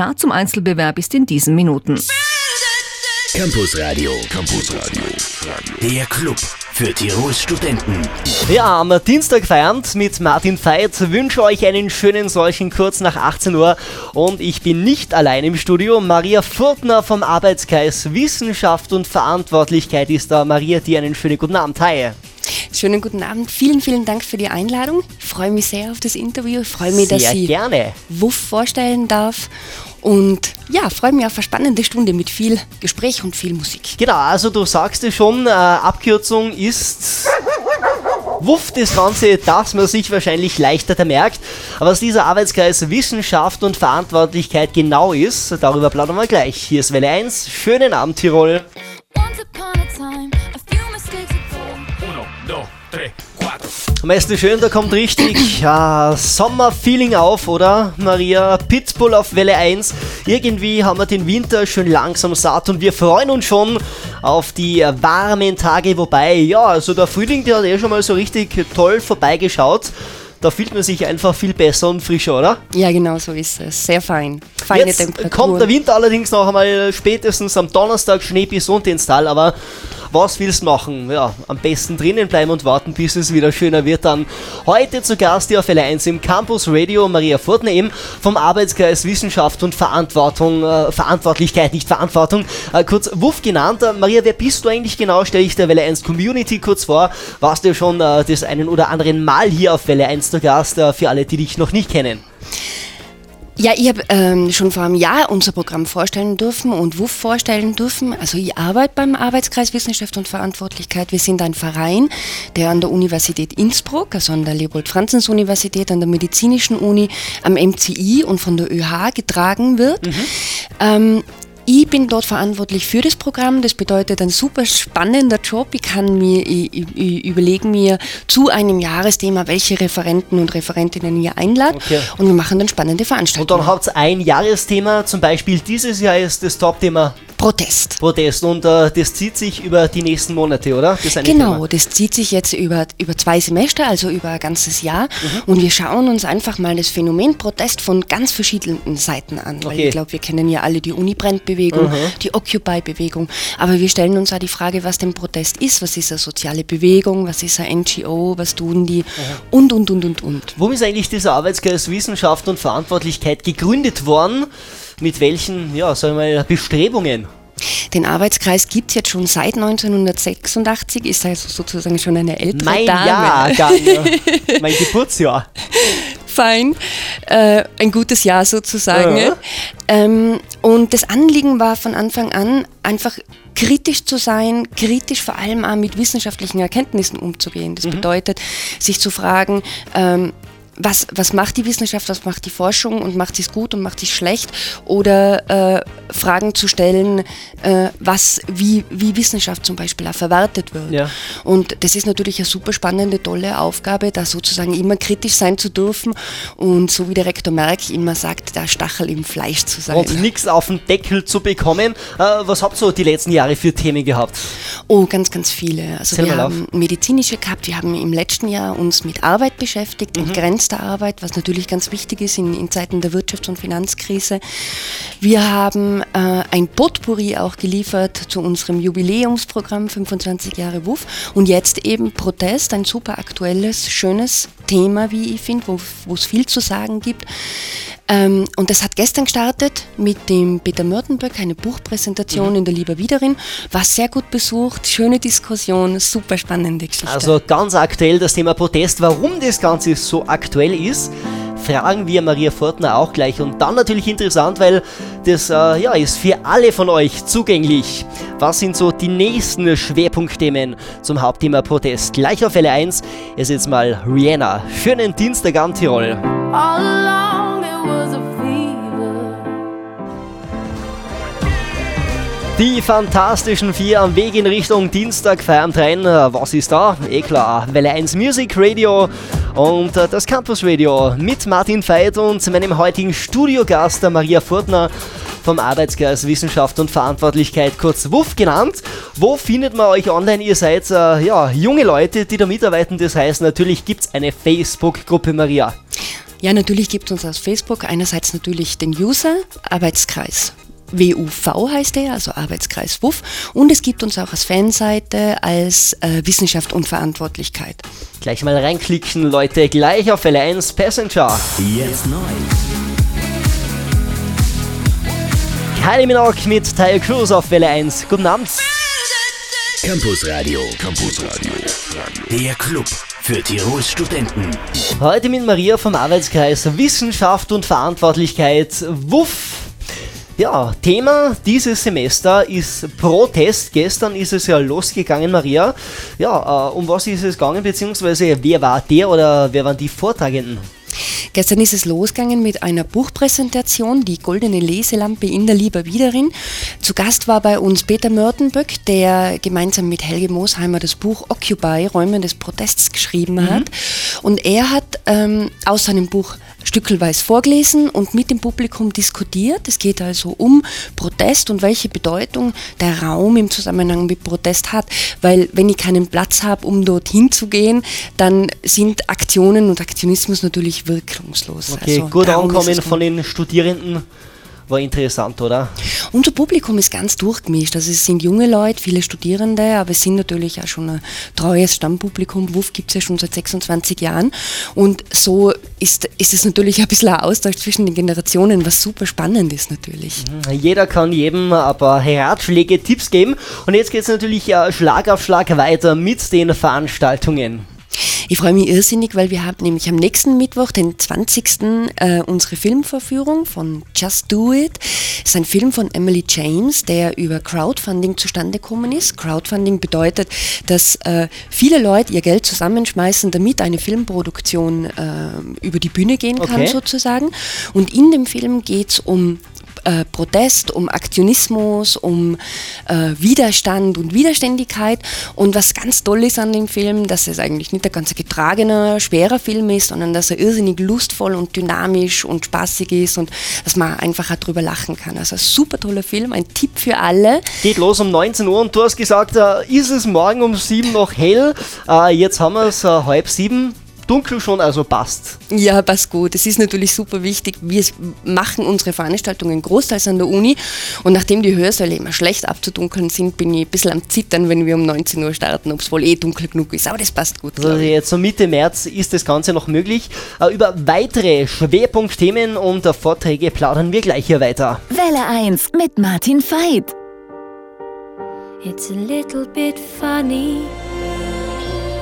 Start zum Einzelbewerb ist in diesen Minuten. Campus Radio. Campus Radio. Der Club für Tirols Studenten. Ja, am Dienstag feiernd mit Martin Veit wünsche euch einen schönen solchen kurz nach 18 Uhr und ich bin nicht allein im Studio. Maria Furtner vom Arbeitskreis Wissenschaft und Verantwortlichkeit ist da. Maria, dir einen schönen guten Abend. Hi. Schönen guten Abend. Vielen, vielen Dank für die Einladung. Ich freue mich sehr auf das Interview. Ich freue mich, Sehr dass ich gerne. WUF vorstellen darf. Und ja, freue mich auf eine spannende Stunde mit viel Gespräch und viel Musik. Genau, also du sagst es schon, äh, Abkürzung ist Wuff das Ganze, dass man sich wahrscheinlich leichter merkt. Was dieser Arbeitskreis Wissenschaft und Verantwortlichkeit genau ist, darüber plaudern wir gleich. Hier ist Welle 1. Schönen Abend, Tirol. Meister schön, da kommt richtig ja, Sommerfeeling auf, oder? Maria, Pitbull auf Welle 1. Irgendwie haben wir den Winter schön langsam satt und wir freuen uns schon auf die äh, warmen Tage. Wobei, ja, also der Frühling, der hat eh schon mal so richtig toll vorbeigeschaut. Da fühlt man sich einfach viel besser und frischer, oder? Ja, genau so ist es. Sehr fein. Feine Jetzt Temperatur. kommt der Winter allerdings noch einmal spätestens am Donnerstag Schnee bis unten ins Tal, aber was willst machen? Ja, am besten drinnen bleiben und warten, bis es wieder schöner wird. Dann heute zu Gast hier auf L1 im Campus Radio Maria Furtner eben vom Arbeitskreis Wissenschaft und Verantwortung, äh, Verantwortlichkeit, nicht Verantwortung, äh, kurz WUF genannt. Äh, Maria, wer bist du eigentlich genau? Stell ich der Welle 1 Community kurz vor. Warst du schon äh, das einen oder anderen Mal hier auf Welle 1 zu Gast, äh, für alle, die dich noch nicht kennen. Ja, ich habe ähm, schon vor einem Jahr unser Programm vorstellen dürfen und WUF vorstellen dürfen. Also ich arbeite beim Arbeitskreis Wissenschaft und Verantwortlichkeit. Wir sind ein Verein, der an der Universität Innsbruck, also an der Leopold-Franzens-Universität, an der Medizinischen Uni, am MCI und von der ÖH getragen wird. Ähm, ich bin dort verantwortlich für das Programm. Das bedeutet ein super spannender Job. Ich kann mir ich, ich, überlege mir zu einem Jahresthema, welche Referenten und Referentinnen ihr einladen. Okay. Und wir machen dann spannende Und Veranstaltungen. dann habt ihr ein Jahresthema, zum Beispiel dieses Jahr ist das Top-Thema Protest. Protest und äh, das zieht sich über die nächsten Monate, oder? Das Genau, Thema. das zieht sich jetzt über, über zwei Semester, also über ein ganzes Jahr. Mhm. Und wir schauen uns einfach mal das Phänomen Protest von ganz verschiedenen Seiten an. Weil Okay. ich glaube, wir kennen ja alle die Uni-Brennt-Bewegung, die Occupy-Bewegung. Aber wir stellen uns auch die Frage, was denn Protest ist. Was ist eine soziale Bewegung? Was ist eine NGO? Was tun die? Und, und, und, und, und. Wo ist eigentlich dieser Arbeitskreis Wissenschaft und Verantwortlichkeit gegründet worden? Mit welchen, ja, sagen wir mal, Bestrebungen? Den Arbeitskreis gibt es jetzt schon seit 1986, ist also sozusagen schon eine ältere Mein Dame. Jahrgang, ja. mein Geburtsjahr. fein, äh, ein gutes Jahr sozusagen. Ja. Ähm, und das Anliegen war von Anfang an einfach kritisch zu sein, kritisch vor allem auch mit wissenschaftlichen Erkenntnissen umzugehen. Das bedeutet, sich zu fragen, ähm, was, was macht die Wissenschaft, was macht die Forschung und macht sie es gut und macht sie es schlecht? Oder äh, Fragen zu stellen, äh, was, wie, wie Wissenschaft zum Beispiel auch verwertet wird. Ja. Und das ist natürlich eine super spannende, tolle Aufgabe, da sozusagen immer kritisch sein zu dürfen und so wie der Rektor Merck immer sagt, der Stachel im Fleisch zu sein. Und nichts auf den Deckel zu bekommen. Äh, was habt ihr so die letzten Jahre für Themen gehabt? Oh, ganz, ganz viele. Also Zähl wir mal auf. haben medizinische gehabt, wir haben im letzten Jahr uns mit Arbeit beschäftigt, Mhm. entgrenzter Arbeit, was natürlich ganz wichtig ist in, in Zeiten der Wirtschafts- und Finanzkrise. Wir haben äh, ein Potpourri auch geliefert zu unserem Jubiläumsprogramm 25 Jahre WUF und jetzt eben Protest, ein super aktuelles, schönes Thema, wie ich finde, wo es viel zu sagen gibt. Ähm, und das hat gestern gestartet mit dem Peter Mörtenberg, eine Buchpräsentation in der Lieber Wiederin. War sehr gut besucht, schöne Diskussion, super spannende Geschichte. Also ganz aktuell das Thema Protest. Warum das Ganze so aktuell ist, fragen wir Maria Fortner auch gleich. Und dann natürlich interessant, weil das äh, ja, ist für alle von euch zugänglich. Was sind so die nächsten Schwerpunktthemen zum Hauptthema Protest? Gleich auf Welle 1 ist jetzt mal Rihanna. Schönen Dienstag an Tirol. Die Fantastischen Vier am Weg in Richtung Dienstag Feierabend rein. Äh, Was ist da? Eh klar, Welle 1 Music Radio und äh, das Campus Radio mit Martin Veit und meinem heutigen Studiogast, der Maria Furtner vom Arbeitskreis Wissenschaft und Verantwortlichkeit, kurz WUF genannt. Wo findet man euch online? Ihr seid äh, ja, junge Leute, die da mitarbeiten. Das heißt, natürlich gibt es eine Facebook-Gruppe Maria. Ja, natürlich gibt es uns aus Facebook einerseits natürlich den User, Arbeitskreis WUV heißt er, also Arbeitskreis WUF. Und es gibt uns auch als Fanseite als äh, Wissenschaft und Verantwortlichkeit. Gleich mal reinklicken, Leute, gleich auf L1 Passenger. Jetzt neu. Kylie Minogue mit Teil Cruise auf Welle 1. Guten Abend. Campus Radio. Campus Radio. Der Club für Tirols Studenten. Heute mit Maria vom Arbeitskreis Wissenschaft und Verantwortlichkeit WUF. Ja, Thema dieses Semester ist Protest. Gestern ist es ja losgegangen, Maria. Ja, äh, um was ist es gegangen, beziehungsweise wer war der oder wer waren die Vortragenden? Gestern ist es losgegangen mit einer Buchpräsentation, die Goldene Leselampe in der Lieber Wiederin. Zu Gast war bei uns Peter Mörtenböck, der gemeinsam mit Helge Moosheimer das Buch Occupy, Räume des Protests geschrieben hat. Und er hat ähm, aus seinem Buch stückelweise vorgelesen und mit dem Publikum diskutiert. Es geht also um Protest und welche Bedeutung der Raum im Zusammenhang mit Protest hat. Weil wenn ich keinen Platz habe, um dorthin zu gehen, dann sind Aktionen und Aktionismus natürlich wirkungslos. Okay, also, gut ankommen von den Studierenden. War interessant, oder? unser Publikum ist ganz durchgemischt. Also es sind junge Leute, viele Studierende, aber es sind natürlich auch schon ein treues Stammpublikum. WUF gibt es ja schon seit 26 Jahren. Und so ist, ist es natürlich ein bisschen ein Austausch zwischen den Generationen, was super spannend ist natürlich. Jeder kann jedem paar Ratschläge, Tipps geben. Und jetzt geht es natürlich äh, Schlag auf Schlag weiter mit den Veranstaltungen. Ich freue mich irrsinnig, weil wir haben nämlich am nächsten Mittwoch, den 20. Äh, unsere Filmvorführung von Just Do It. Das ist ein Film von Emily James, der über Crowdfunding zustande gekommen ist. Crowdfunding bedeutet, dass äh, viele Leute ihr Geld zusammenschmeißen, damit eine Filmproduktion äh, über die Bühne gehen kann Okay. sozusagen. Und in dem Film geht es um äh, Protest, um Aktionismus, um äh, Widerstand und Widerständigkeit. Und was ganz toll ist an dem Film, dass es eigentlich nicht der ganze getragene, schwerer Film ist, sondern dass er irrsinnig lustvoll und dynamisch und spaßig ist und dass man einfach auch drüber lachen kann. Also ein super toller Film, ein Tipp für alle. Geht los um 19 Uhr und du hast gesagt, äh, ist es morgen um 7 noch hell? Äh, jetzt haben wir es äh, halb sieben. Dunkel schon, also passt. Ja, passt gut. Es ist natürlich super wichtig. Wir machen unsere Veranstaltungen großteils an der Uni und nachdem die Hörsäle immer schlecht abzudunkeln sind, bin ich ein bisschen am Zittern, wenn wir um 19 Uhr starten, ob es wohl eh dunkel genug ist. Aber das passt gut. Also jetzt so Mitte März ist das Ganze noch möglich. Äh, über weitere Schwerpunktthemen und äh, Vorträge plaudern wir gleich hier weiter. Welle 1 mit Martin Veit. It's a little bit funny.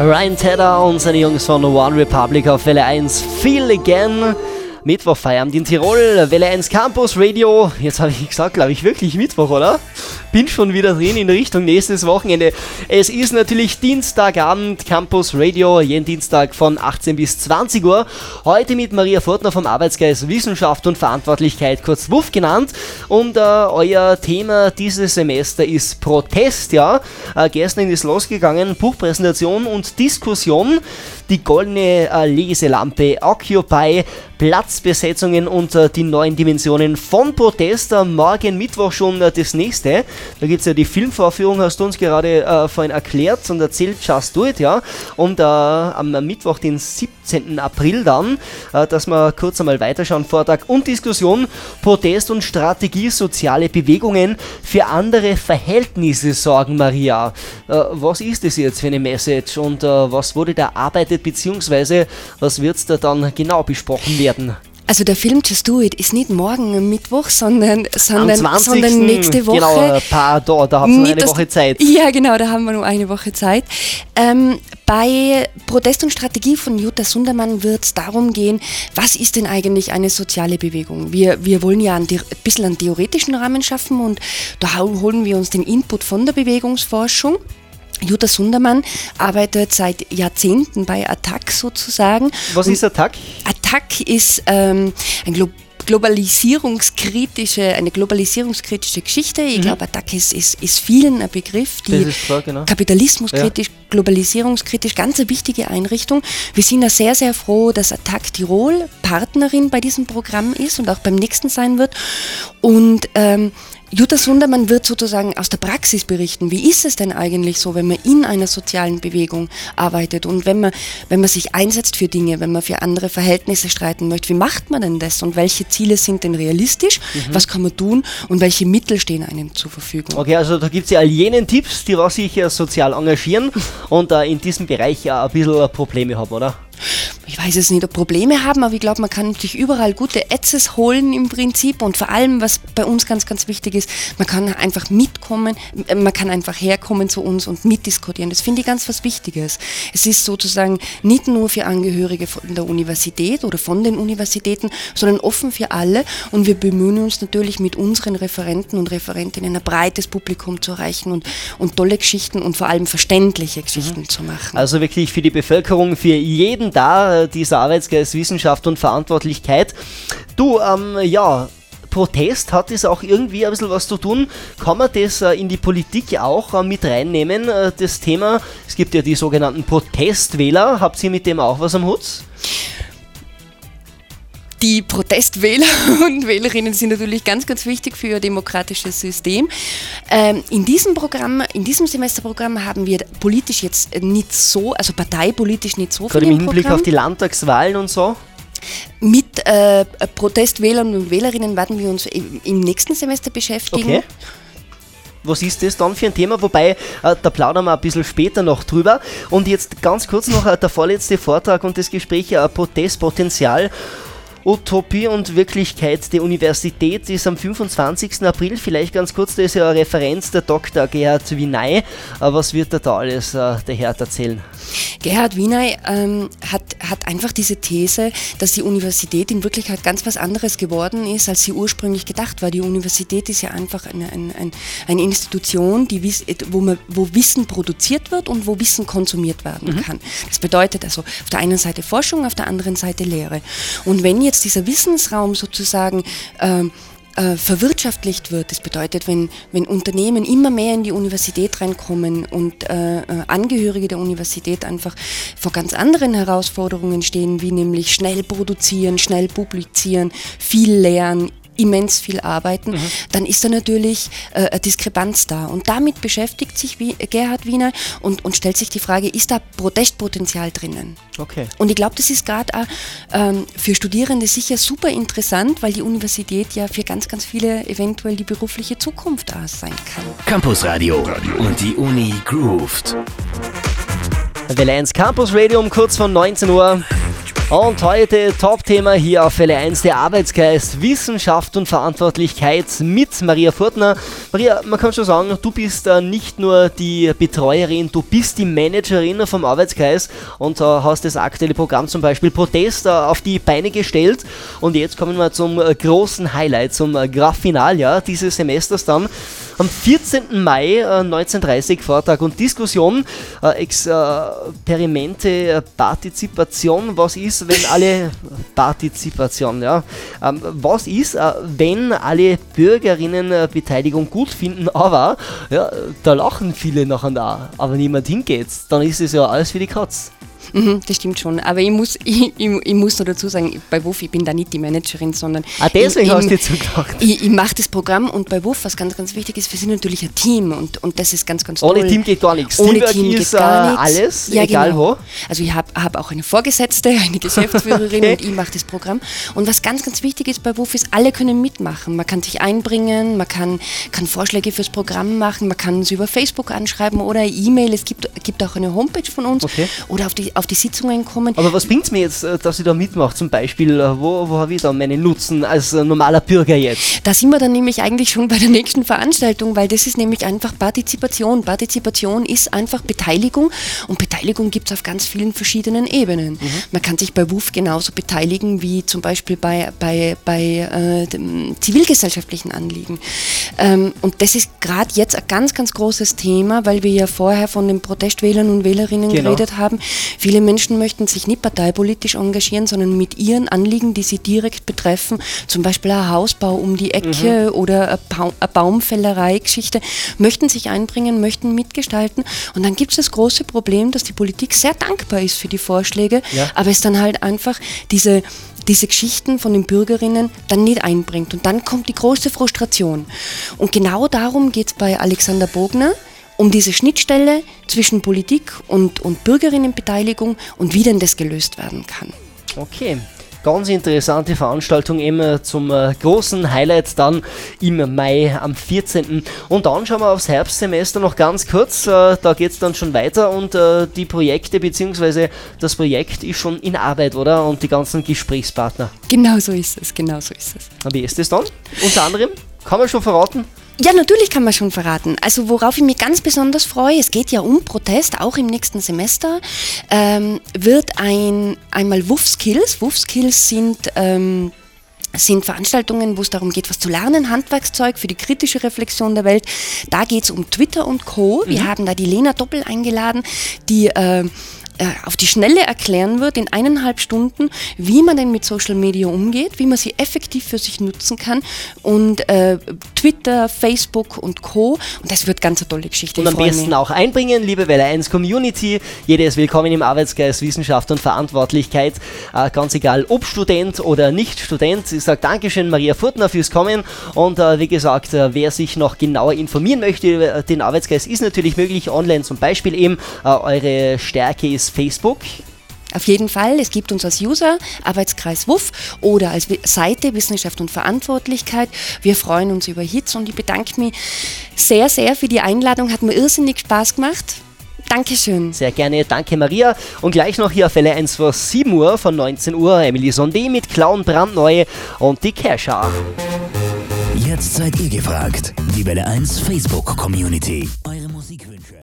Ryan Tedder und seine Jungs von One Republic auf Welle 1 Feel Again. Mittwoch Feierabend in Tirol, Welle 1 Campus Radio. Jetzt habe ich gesagt, glaube ich, wirklich Mittwoch, oder? Bin schon wieder drin in Richtung nächstes Wochenende. Es ist natürlich Dienstagabend, Campus Radio, jeden Dienstag von 18 bis 20 Uhr. Heute mit Maria Fortner vom Arbeitskreis Wissenschaft und Verantwortlichkeit, kurz WUF genannt. Und äh, euer Thema dieses Semester ist Protest, ja. Äh, gestern ist losgegangen, Buchpräsentation und Diskussion. Die goldene äh, Leselampe Occupy, Platzbesetzungen und äh, die neuen Dimensionen von Protest. Morgen Mittwoch schon äh, das nächste. Da gibt es ja die Filmvorführung, hast du uns gerade äh, vorhin erklärt und erzählt, Just Do It, ja. Und äh, am Mittwoch, den 17. April dann, äh, dass wir kurz einmal weiterschauen, Vortrag und Diskussion, Protest und Strategie, soziale Bewegungen für andere Verhältnisse sorgen, Maria. Äh, was ist das jetzt für eine Message und äh, was wurde da erarbeitet, beziehungsweise was wird da dann genau besprochen werden? Also der Film Just Do It ist nicht morgen am Mittwoch, sondern, sondern, Am 20. sondern nächste Woche. Genau, ein paar da, da noch Nicht, eine Woche Zeit. Ja, genau, da haben wir nur eine Woche Zeit. Ähm, bei Protest und Strategie von Jutta Sundermann wird es darum gehen, was ist denn eigentlich eine soziale Bewegung? Wir, wir wollen ja ein, ein bisschen einen theoretischen Rahmen schaffen und da holen wir uns den Input von der Bewegungsforschung. Jutta Sundermann arbeitet seit Jahrzehnten bei ATTAC sozusagen. Was ist Attack? Attac ist ähm, ein Glo globalisierungskritische, eine globalisierungskritische Geschichte. Ich glaube, Attac ist, ist, ist vielen ein Begriff, die Mhm. Klar, genau. kapitalismuskritisch, globalisierungskritisch, ganz eine wichtige Einrichtung. Wir sind ja sehr, sehr froh, dass Attac Tirol Partnerin bei diesem Programm ist und auch beim nächsten sein wird. Und ähm, Jutta Sundermann wird sozusagen aus der Praxis berichten. Wie ist es denn eigentlich so, wenn man in einer sozialen Bewegung arbeitet und wenn man, wenn man sich einsetzt für Dinge, wenn man für andere Verhältnisse streiten möchte? Wie macht man denn das und welche Ziele sind denn realistisch? Mhm. Was kann man tun und welche Mittel stehen einem zur Verfügung? Okay, also da gibt es ja all jenen Tipps, die was sich äh, sozial engagieren und äh, in diesem Bereich ja ein bisschen äh, Probleme haben, oder? Ich weiß es nicht, ob Probleme haben, aber ich glaube, man kann sich überall gute Ads holen im Prinzip und vor allem, was bei uns ganz, ganz wichtig ist, man kann einfach mitkommen, äh, man kann einfach herkommen zu uns und mitdiskutieren. Das finde ich ganz was Wichtiges. Es ist sozusagen nicht nur für Angehörige von der Universität oder von den Universitäten, sondern offen für alle und wir bemühen uns natürlich mit unseren Referenten und Referentinnen ein breites Publikum zu erreichen und, und tolle Geschichten und vor allem verständliche Geschichten zu machen. Also wirklich für die Bevölkerung, für jeden da, äh, dieser Arbeitsgeist, Wissenschaft und Verantwortlichkeit. Du, ähm, ja, Protest hat das auch irgendwie ein bisschen was zu tun. Kann man das äh, in die Politik auch äh, mit reinnehmen, das Thema? Es gibt ja die sogenannten Protestwähler. Habt ihr mit dem auch was am Hut? Die Protestwähler und Wählerinnen sind natürlich ganz, ganz wichtig für ihr demokratisches System. Ähm, in diesem Programm, in diesem Semesterprogramm haben wir politisch jetzt nicht so, also parteipolitisch nicht so Gerade viel im im Hinblick Programm. auf die Landtagswahlen und so. Mit äh, Protestwählern und Wählerinnen werden wir uns im, im nächsten Semester beschäftigen. Okay. Was ist das dann für ein Thema? Wobei, äh, da plaudern wir ein bisschen später noch drüber. Und jetzt ganz kurz noch äh, der vorletzte Vortrag und das Gespräch äh, Protestpotenzial. Utopie und Wirklichkeit der Universität ist am 25. April. Vielleicht ganz kurz, da ist ja eine Referenz der Dr. Gerhard Winay. Äh, Was wird er da alles äh, der Herr erzählen? Gerhard Wiener ähm, hat, hat einfach diese These, dass die Universität in Wirklichkeit ganz was anderes geworden ist, als sie ursprünglich gedacht war. Die Universität ist ja einfach eine, eine, eine- eine Institution, die, wo, man, wo Wissen produziert wird und wo Wissen konsumiert werden kann. Das bedeutet also auf der einen Seite Forschung, auf der anderen Seite Lehre. Und wenn jetzt dieser Wissensraum sozusagen ähm, äh, verwirtschaftlicht wird. Das bedeutet, wenn, wenn Unternehmen immer mehr in die Universität reinkommen und äh, äh, Angehörige der Universität einfach vor ganz anderen Herausforderungen stehen, wie nämlich schnell produzieren, schnell publizieren, viel lernen, immens viel arbeiten, dann ist da natürlich äh, eine Diskrepanz da. Und damit beschäftigt sich wie Gerhard Wiener und, und stellt sich die Frage, ist da Protestpotenzial drinnen? Okay. Und ich glaube, das ist gerade auch ähm, für Studierende sicher super interessant, weil die Universität ja für ganz, ganz viele eventuell die berufliche Zukunft auch sein kann. Campusradio und die Uni grooved. Welle 1 Campus Radio um kurz von 19 Uhr. Und heute Top-Thema hier auf Welle 1, der Arbeitsgeist, Wissenschaft und Verantwortlichkeit mit Maria Furtner. Maria, man kann schon sagen, du bist äh, nicht nur die Betreuerin, du bist die Managerin vom Arbeitsgeist und äh, hast das aktuelle Programm zum Beispiel Protest äh, auf die Beine gestellt. Und jetzt kommen wir zum großen Highlight, zum Graffinal ja, dieses Semesters dann. Am 14. Mai äh, 1930 Vortrag und Diskussion, äh, Experimente, äh, Partizipation, was ist, wenn alle Partizipation, ja, ähm, was ist, äh, wenn alle Bürgerinnen äh, Beteiligung gut finden, aber ja, da lachen viele nachher da, aber niemand hingeht, dann ist es ja alles für die Katz. Mhm, das stimmt schon. Aber ich muss, ich, ich, ich muss noch dazu sagen, bei WUF, ich bin da nicht die Managerin, sondern Ah, deswegen ich, hast du so gedacht. ich, ich mache das Programm und bei WUF, was ganz, ganz wichtig ist, wir sind natürlich ein Team und, und das ist ganz, ganz Ohne toll. Team geht gar nichts. Ohne Teamwork Team ist gar äh, nichts. alles, ja, egal genau. wo. Also ich habe hab auch eine Vorgesetzte, eine Geschäftsführerin Okay. und ich mache das Programm. Und was ganz, ganz wichtig ist bei WUF ist, alle können mitmachen. Man kann sich einbringen, man kann, kann Vorschläge fürs Programm machen, man kann uns über Facebook anschreiben oder E-Mail. Es gibt, gibt auch eine Homepage von uns Okay. oder auf die, auf die Sitzungen kommen. Aber was bringt es mir jetzt, äh, dass ich da mitmache? Zum Beispiel, äh, wo, wo habe ich da meinen Nutzen als äh, normaler Bürger jetzt? Da sind wir dann nämlich eigentlich schon bei der nächsten Veranstaltung, weil das ist nämlich einfach Partizipation. Partizipation ist einfach Beteiligung und Beteiligung gibt es auf ganz vielen verschiedenen Ebenen. Man kann sich bei WUF genauso beteiligen wie zum Beispiel bei, bei, bei äh, zivilgesellschaftlichen Anliegen. Ähm, und das ist gerade jetzt ein ganz, ganz großes Thema, weil wir ja vorher von den Protestwählern und Wählerinnen Genau. geredet haben. Viele Menschen möchten sich nicht parteipolitisch engagieren, sondern mit ihren Anliegen, die sie direkt betreffen, zum Beispiel ein Hausbau um die Ecke oder eine, Bau eine Baumfällerei-Geschichte, möchten sich einbringen, möchten mitgestalten. Und dann gibt es das große Problem, dass die Politik sehr dankbar ist für die Vorschläge, Ja. aber es dann halt einfach diese diese Geschichten von den Bürgerinnen dann nicht einbringt. Und dann kommt die große Frustration. Und genau darum geht es bei Alexander Bogner um diese Schnittstelle zwischen Politik und, und Bürgerinnenbeteiligung und wie denn das gelöst werden kann. Okay. Ganz interessante Veranstaltung eben zum äh, großen Highlight dann im Mai am 14. Und dann schauen wir aufs Herbstsemester noch ganz kurz. Äh, da geht es dann schon weiter und äh, die Projekte bzw. das Projekt ist schon in Arbeit, oder? Und die ganzen Gesprächspartner. Genau so ist es, genau so ist es. Wie ist es dann? Unter anderem? Kann man schon verraten? Ja, natürlich kann man schon verraten. Also worauf ich mich ganz besonders freue, es geht ja um Protest, auch im nächsten Semester, ähm, wird ein einmal WUF Skills. WUF Skills sind ähm, sind Veranstaltungen, wo es darum geht, was zu lernen, Handwerkszeug für die kritische Reflexion der Welt. Da geht es um Twitter und Co. Wir mhm. haben da die Lena Doppel eingeladen, die äh, auf die Schnelle erklären wird, in eineinhalb Stunden, wie man denn mit Social Media umgeht, wie man sie effektiv für sich nutzen kann und äh, Twitter, Facebook und Co. Und das wird ganz eine tolle Geschichte. Und am besten mich. auch einbringen, liebe Welle 1 Community. Jeder ist willkommen im Arbeitsgeist, Wissenschaft und Verantwortlichkeit. Äh, ganz egal, ob Student oder nicht Student. Ich sage Dankeschön, Maria Furtner, fürs Kommen. Und äh, wie gesagt, äh, wer sich noch genauer informieren möchte über den Arbeitsgeist, ist natürlich möglich online. Zum Beispiel eben äh, eure Stärke ist Facebook. Auf jeden Fall, es gibt uns als User Arbeitskreis WUF oder als Seite Wissenschaft und Verantwortlichkeit. Wir freuen uns über Hits und ich bedanke mich sehr, sehr für die Einladung. Hat mir irrsinnig Spaß gemacht. Dankeschön. Sehr gerne, danke Maria. Und gleich noch hier auf Welle 1 vor 7 Uhr von 19 Uhr Emily Sondé mit Clown brandneu und die Kescher. Jetzt seid ihr gefragt. Die Welle 1 Facebook Community.